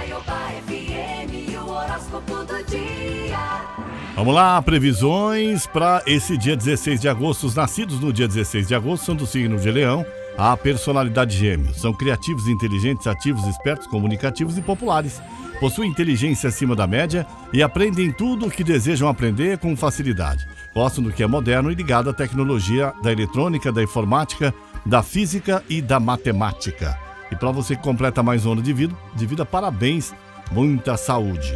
Caiobá FM, o horóscopo do dia. Vamos lá, previsões para esse dia 16 de agosto. Os nascidos no dia 16 de agosto são do signo de Leão. A personalidade gêmeos. São criativos, inteligentes, ativos, espertos, comunicativos e populares. Possuem inteligência acima da média e aprendem tudo o que desejam aprender com facilidade. Gostam do que é moderno e ligado à tecnologia da eletrônica, da informática, da física e da matemática. E para você que completa mais um ano de vida, de vida, parabéns, muita saúde.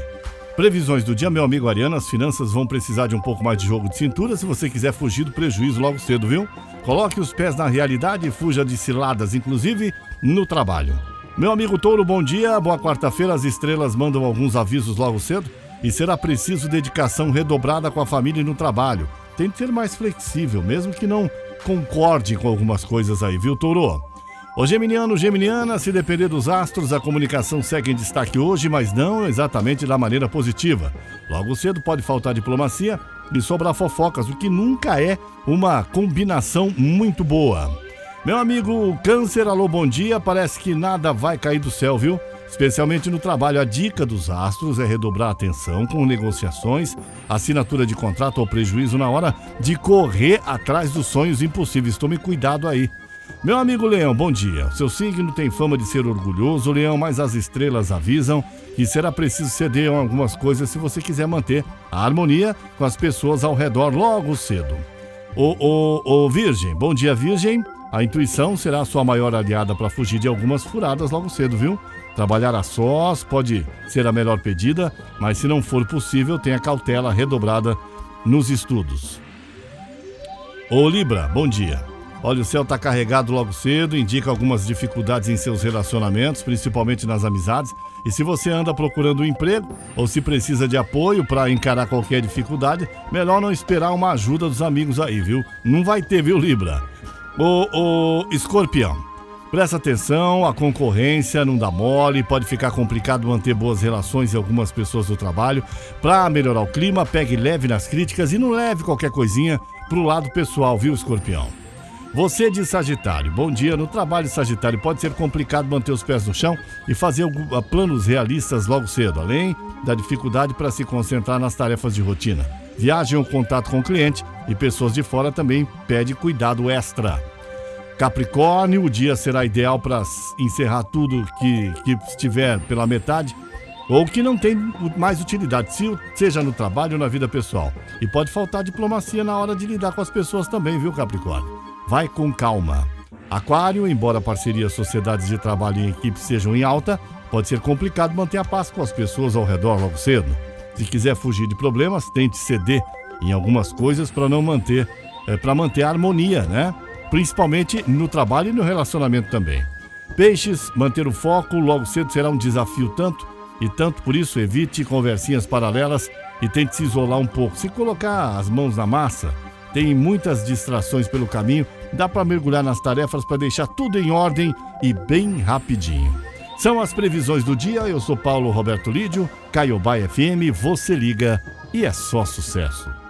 Previsões do dia, meu amigo Ariano, as finanças vão precisar de um pouco mais de jogo de cintura se você quiser fugir do prejuízo logo cedo, viu? Coloque os pés na realidade e fuja de ciladas, inclusive no trabalho. Meu amigo Touro, bom dia, boa quarta-feira. As estrelas mandam alguns avisos logo cedo e será preciso dedicação redobrada com a família e no trabalho. Tente ser mais flexível, mesmo que não concorde com algumas coisas aí, viu, Touro? O Geminiano, Geminiana, se depender dos astros, a comunicação segue em destaque hoje, mas não exatamente da maneira positiva. Logo cedo pode faltar diplomacia e sobrar fofocas, o que nunca é uma combinação muito boa. Meu amigo Câncer, alô, bom dia. Parece que nada vai cair do céu, viu? Especialmente no trabalho, a dica dos astros é redobrar a atenção com negociações, assinatura de contrato ou prejuízo na hora de correr atrás dos sonhos impossíveis. Tome cuidado aí. Meu amigo Leão, bom dia. Seu signo tem fama de ser orgulhoso, Leão, mas as estrelas avisam que será preciso ceder em algumas coisas se você quiser manter a harmonia com as pessoas ao redor logo cedo. O, o, o Virgem, bom dia, Virgem. A intuição será a sua maior aliada para fugir de algumas furadas logo cedo, viu? Trabalhar a sós pode ser a melhor pedida, mas se não for possível, tenha cautela redobrada nos estudos. Ô Libra, bom dia. Olha, o céu está carregado logo cedo, indica algumas dificuldades em seus relacionamentos, principalmente nas amizades. E se você anda procurando um emprego ou se precisa de apoio para encarar qualquer dificuldade, melhor não esperar uma ajuda dos amigos aí, viu? Não vai ter, viu, Libra? O, o escorpião. Presta atenção, a concorrência não dá mole, pode ficar complicado manter boas relações em algumas pessoas do trabalho. Para melhorar o clima, pegue leve nas críticas e não leve qualquer coisinha pro lado pessoal, viu, escorpião? Você de Sagitário, bom dia. No trabalho Sagitário pode ser complicado manter os pés no chão e fazer ah, planos realistas logo cedo, além da dificuldade para se concentrar nas tarefas de rotina. Viagem ou contato com o cliente e pessoas de fora também pede cuidado extra. Capricórnio, o dia será ideal para encerrar tudo que, que estiver pela metade ou que não tem mais utilidade, seja no trabalho ou na vida pessoal. E pode faltar diplomacia na hora de lidar com as pessoas também, viu, Capricórnio? Vai com calma. Aquário, embora parcerias, sociedades de trabalho e equipes sejam em alta, pode ser complicado manter a paz com as pessoas ao redor logo cedo. Se quiser fugir de problemas, tente ceder em algumas coisas para não manter, é, para manter a harmonia, né? Principalmente no trabalho e no relacionamento também. Peixes, manter o foco logo cedo será um desafio tanto e tanto por isso evite conversinhas paralelas e tente se isolar um pouco. Se colocar as mãos na massa, tem muitas distrações pelo caminho, dá para mergulhar nas tarefas para deixar tudo em ordem e bem rapidinho. São as previsões do dia. Eu sou Paulo Roberto Lídio, Caiobá FM, você liga e é só sucesso.